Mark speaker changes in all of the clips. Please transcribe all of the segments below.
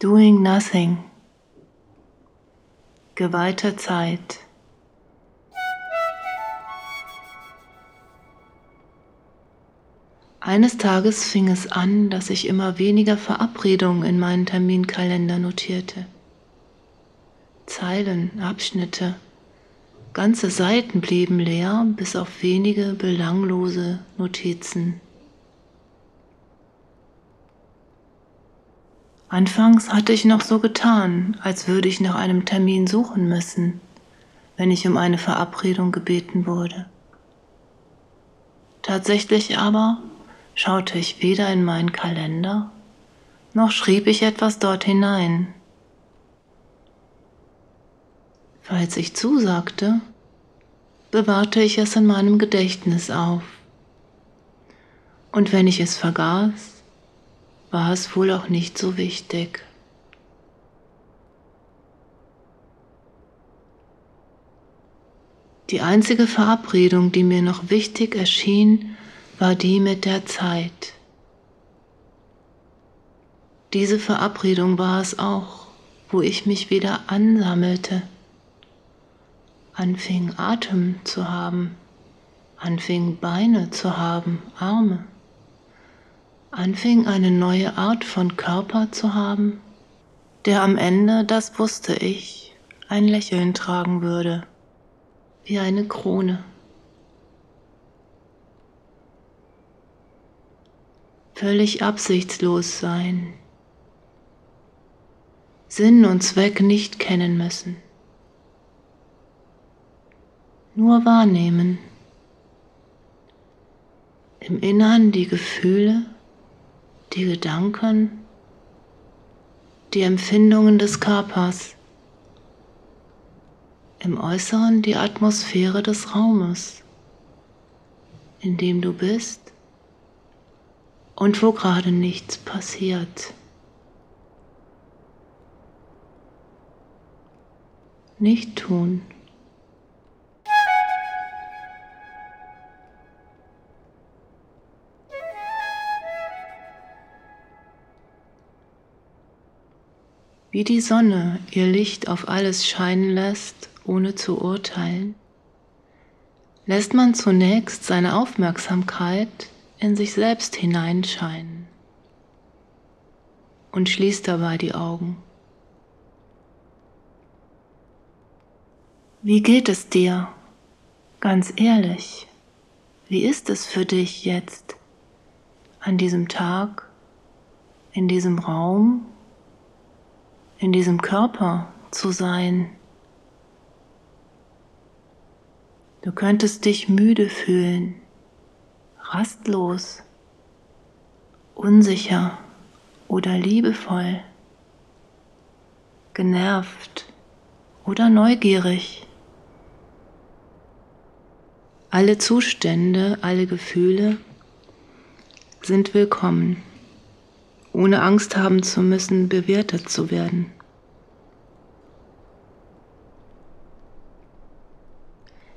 Speaker 1: Doing Nothing. Geweihte Zeit. Eines Tages fing es an, dass ich immer weniger Verabredungen in meinen Terminkalender notierte. Zeilen, Abschnitte, ganze Seiten blieben leer, bis auf wenige belanglose Notizen. Anfangs hatte ich noch so getan, als würde ich nach einem Termin suchen müssen, wenn ich um eine Verabredung gebeten wurde. Tatsächlich aber schaute ich weder in meinen Kalender, noch schrieb ich etwas dort hinein. Falls ich zusagte, bewahrte ich es in meinem Gedächtnis auf. Und wenn ich es vergaß, war es wohl auch nicht so wichtig. Die einzige Verabredung, die mir noch wichtig erschien, war die mit der Zeit. Diese Verabredung war es auch, wo ich mich wieder ansammelte, anfing Atem zu haben, anfing Beine zu haben, Arme anfing eine neue Art von Körper zu haben, der am Ende, das wusste ich, ein Lächeln tragen würde, wie eine Krone. Völlig absichtslos sein, Sinn und Zweck nicht kennen müssen, nur wahrnehmen, im Innern die Gefühle, die Gedanken, die Empfindungen des Körpers, im Äußeren die Atmosphäre des Raumes, in dem du bist und wo gerade nichts passiert. Nicht tun. Wie die Sonne ihr Licht auf alles scheinen lässt, ohne zu urteilen, lässt man zunächst seine Aufmerksamkeit in sich selbst hineinscheinen und schließt dabei die Augen. Wie geht es dir? Ganz ehrlich, wie ist es für dich jetzt an diesem Tag, in diesem Raum, in diesem Körper zu sein. Du könntest dich müde fühlen, rastlos, unsicher oder liebevoll, genervt oder neugierig. Alle Zustände, alle Gefühle sind willkommen ohne Angst haben zu müssen, bewertet zu werden.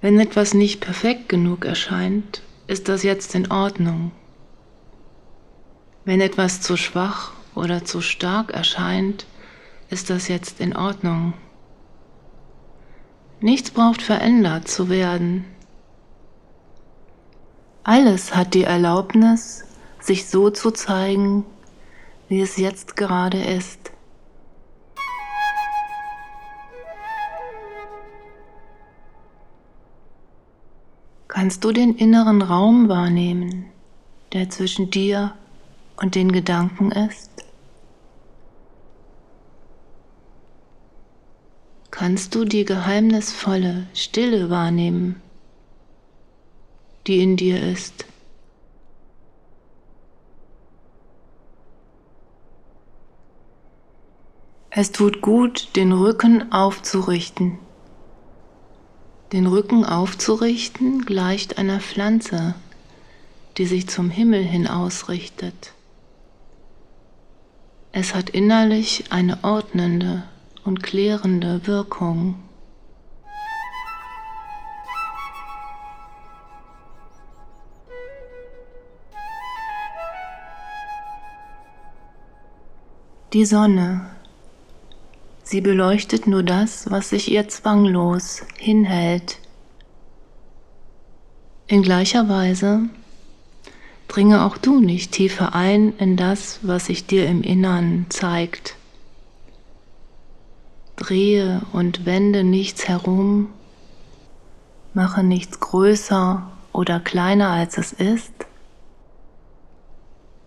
Speaker 1: Wenn etwas nicht perfekt genug erscheint, ist das jetzt in Ordnung. Wenn etwas zu schwach oder zu stark erscheint, ist das jetzt in Ordnung. Nichts braucht verändert zu werden. Alles hat die Erlaubnis, sich so zu zeigen, wie es jetzt gerade ist. Kannst du den inneren Raum wahrnehmen, der zwischen dir und den Gedanken ist? Kannst du die geheimnisvolle Stille wahrnehmen, die in dir ist? Es tut gut, den Rücken aufzurichten. Den Rücken aufzurichten gleicht einer Pflanze, die sich zum Himmel hin ausrichtet. Es hat innerlich eine ordnende und klärende Wirkung. Die Sonne Sie beleuchtet nur das, was sich ihr zwanglos hinhält. In gleicher Weise dringe auch du nicht tiefer ein in das, was sich dir im Innern zeigt. Drehe und wende nichts herum, mache nichts größer oder kleiner als es ist.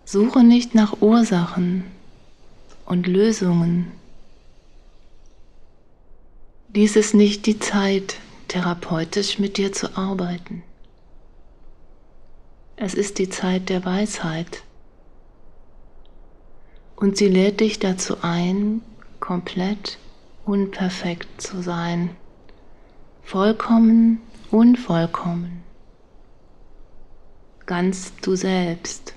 Speaker 1: Suche nicht nach Ursachen und Lösungen. Dies ist nicht die Zeit, therapeutisch mit dir zu arbeiten. Es ist die Zeit der Weisheit. Und sie lädt dich dazu ein, komplett unperfekt zu sein, vollkommen unvollkommen, ganz du selbst.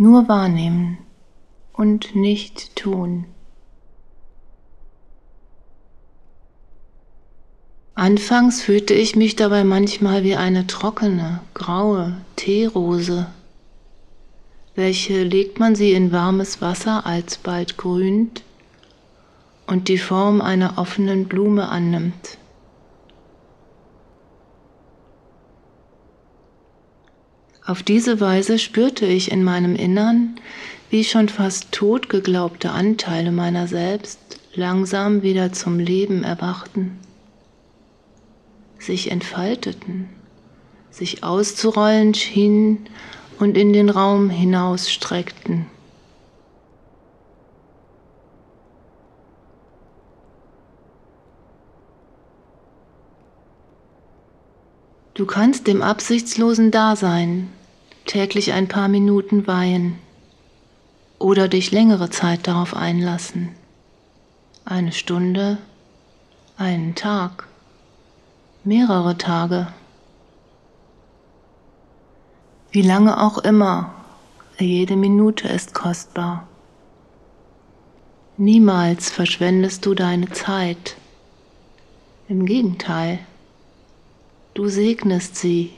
Speaker 1: Nur wahrnehmen und nicht tun. Anfangs fühlte ich mich dabei manchmal wie eine trockene, graue Teerose. Welche legt man sie in warmes Wasser, alsbald grünt und die Form einer offenen Blume annimmt. Auf diese Weise spürte ich in meinem Innern, wie schon fast tot geglaubte Anteile meiner selbst langsam wieder zum Leben erwachten, sich entfalteten, sich auszurollen schienen und in den Raum hinausstreckten. Du kannst dem absichtslosen Dasein täglich ein paar Minuten weihen oder dich längere Zeit darauf einlassen. Eine Stunde, einen Tag, mehrere Tage. Wie lange auch immer, jede Minute ist kostbar. Niemals verschwendest du deine Zeit. Im Gegenteil. Du segnest sie.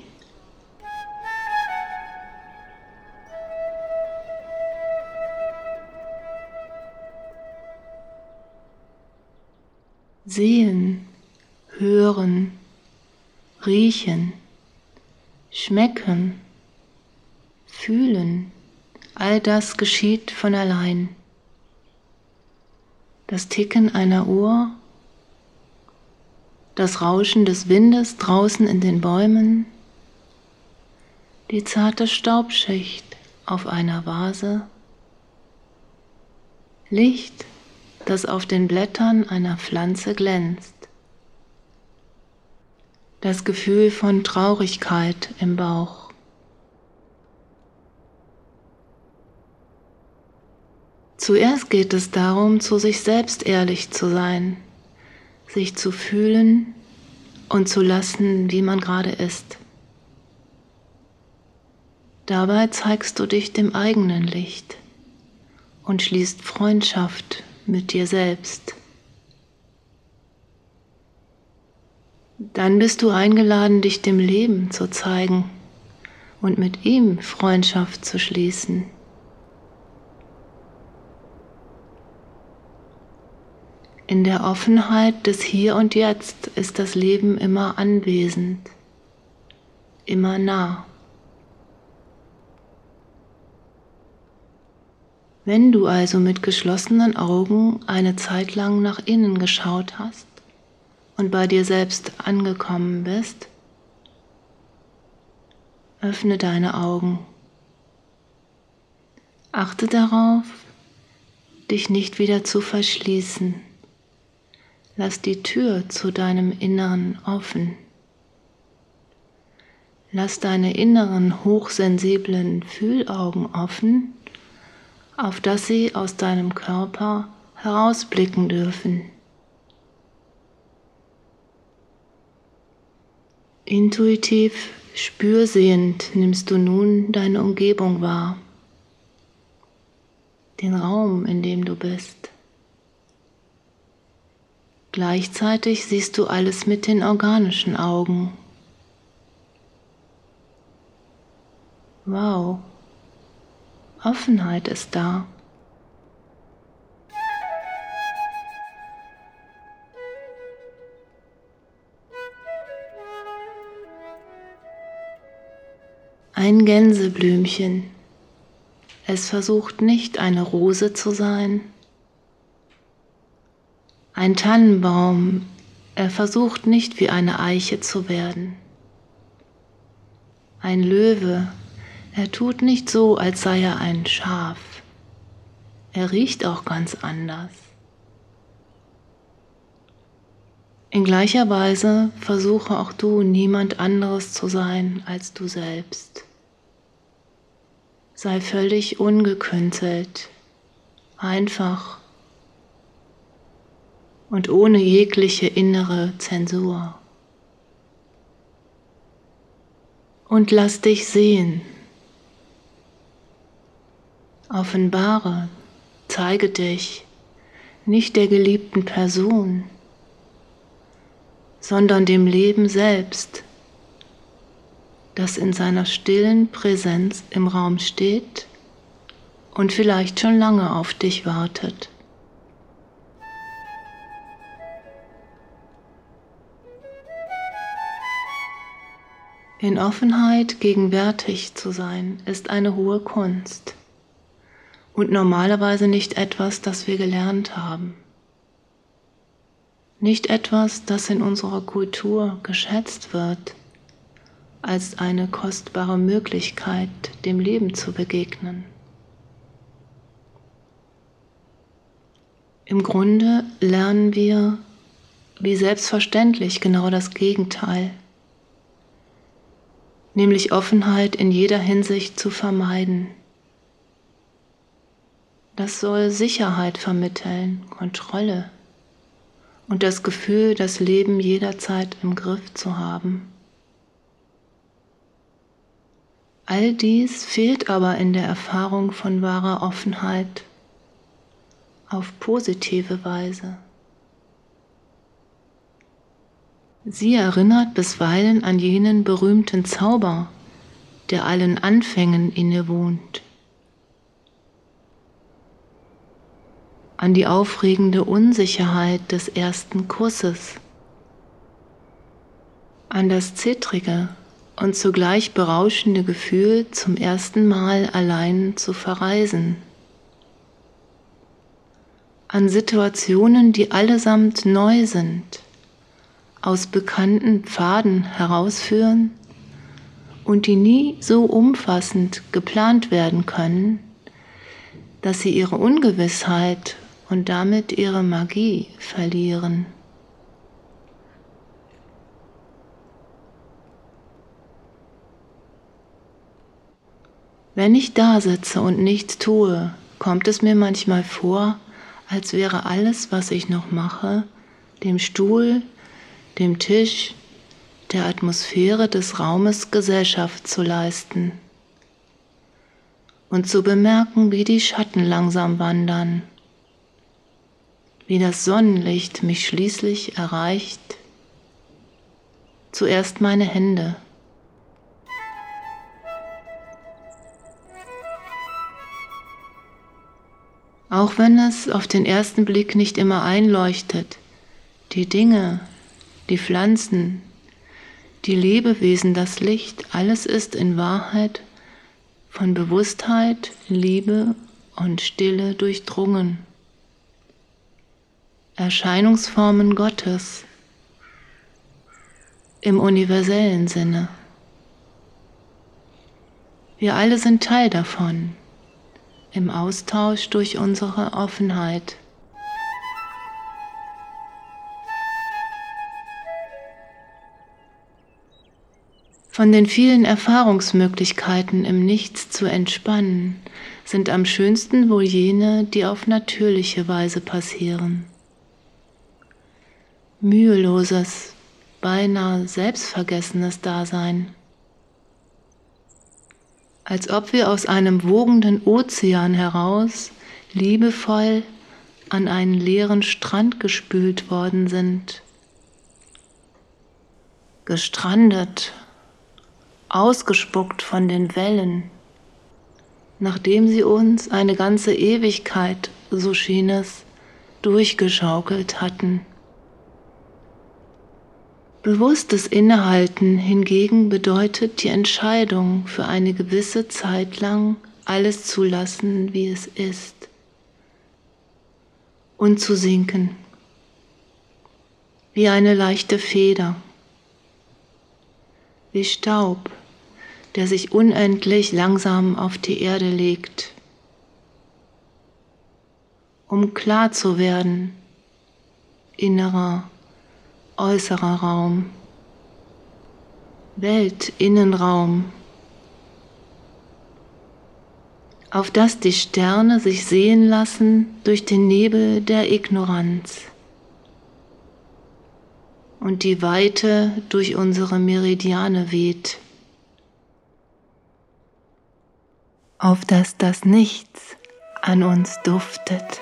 Speaker 1: Sehen, hören, riechen, schmecken, fühlen, all das geschieht von allein. Das Ticken einer Uhr das Rauschen des Windes draußen in den Bäumen, die zarte Staubschicht auf einer Vase, Licht, das auf den Blättern einer Pflanze glänzt, das Gefühl von Traurigkeit im Bauch. Zuerst geht es darum, zu sich selbst ehrlich zu sein sich zu fühlen und zu lassen, wie man gerade ist. Dabei zeigst du dich dem eigenen Licht und schließt Freundschaft mit dir selbst. Dann bist du eingeladen, dich dem Leben zu zeigen und mit ihm Freundschaft zu schließen. In der Offenheit des Hier und Jetzt ist das Leben immer anwesend, immer nah. Wenn du also mit geschlossenen Augen eine Zeit lang nach innen geschaut hast und bei dir selbst angekommen bist, öffne deine Augen. Achte darauf, dich nicht wieder zu verschließen. Lass die Tür zu deinem Inneren offen. Lass deine inneren hochsensiblen Fühlaugen offen, auf dass sie aus deinem Körper herausblicken dürfen. Intuitiv spürsehend nimmst du nun deine Umgebung wahr, den Raum, in dem du bist. Gleichzeitig siehst du alles mit den organischen Augen. Wow, Offenheit ist da. Ein Gänseblümchen. Es versucht nicht eine Rose zu sein. Ein Tannenbaum. Er versucht nicht wie eine Eiche zu werden. Ein Löwe. Er tut nicht so, als sei er ein Schaf. Er riecht auch ganz anders. In gleicher Weise versuche auch du niemand anderes zu sein als du selbst. Sei völlig ungekünstelt, einfach und ohne jegliche innere Zensur. Und lass dich sehen. Offenbare, zeige dich nicht der geliebten Person, sondern dem Leben selbst das in seiner stillen Präsenz im Raum steht und vielleicht schon lange auf dich wartet. In Offenheit gegenwärtig zu sein, ist eine hohe Kunst und normalerweise nicht etwas, das wir gelernt haben. Nicht etwas, das in unserer Kultur geschätzt wird als eine kostbare Möglichkeit, dem Leben zu begegnen. Im Grunde lernen wir, wie selbstverständlich, genau das Gegenteil, nämlich Offenheit in jeder Hinsicht zu vermeiden. Das soll Sicherheit vermitteln, Kontrolle und das Gefühl, das Leben jederzeit im Griff zu haben. All dies fehlt aber in der Erfahrung von wahrer Offenheit auf positive Weise. Sie erinnert bisweilen an jenen berühmten Zauber, der allen Anfängen innewohnt, an die aufregende Unsicherheit des ersten Kusses, an das zittrige und zugleich berauschende Gefühl, zum ersten Mal allein zu verreisen. An Situationen, die allesamt neu sind, aus bekannten Pfaden herausführen und die nie so umfassend geplant werden können, dass sie ihre Ungewissheit und damit ihre Magie verlieren. Wenn ich da sitze und nichts tue, kommt es mir manchmal vor, als wäre alles, was ich noch mache, dem Stuhl, dem Tisch, der Atmosphäre des Raumes Gesellschaft zu leisten und zu bemerken, wie die Schatten langsam wandern, wie das Sonnenlicht mich schließlich erreicht, zuerst meine Hände, auch wenn es auf den ersten Blick nicht immer einleuchtet. Die Dinge, die Pflanzen, die Lebewesen, das Licht, alles ist in Wahrheit von Bewusstheit, Liebe und Stille durchdrungen. Erscheinungsformen Gottes im universellen Sinne. Wir alle sind Teil davon im Austausch durch unsere Offenheit. Von den vielen Erfahrungsmöglichkeiten im Nichts zu entspannen, sind am schönsten wohl jene, die auf natürliche Weise passieren. Müheloses, beinahe selbstvergessenes Dasein als ob wir aus einem wogenden Ozean heraus liebevoll an einen leeren Strand gespült worden sind. Gestrandet, ausgespuckt von den Wellen, nachdem sie uns eine ganze Ewigkeit, so schien es, durchgeschaukelt hatten. Bewusstes Innehalten hingegen bedeutet die Entscheidung, für eine gewisse Zeit lang alles zu lassen, wie es ist, und zu sinken, wie eine leichte Feder, wie Staub, der sich unendlich langsam auf die Erde legt, um klar zu werden, innerer äußerer Raum, Weltinnenraum, auf das die Sterne sich sehen lassen durch den Nebel der Ignoranz und die Weite durch unsere Meridiane weht, auf das das Nichts an uns duftet.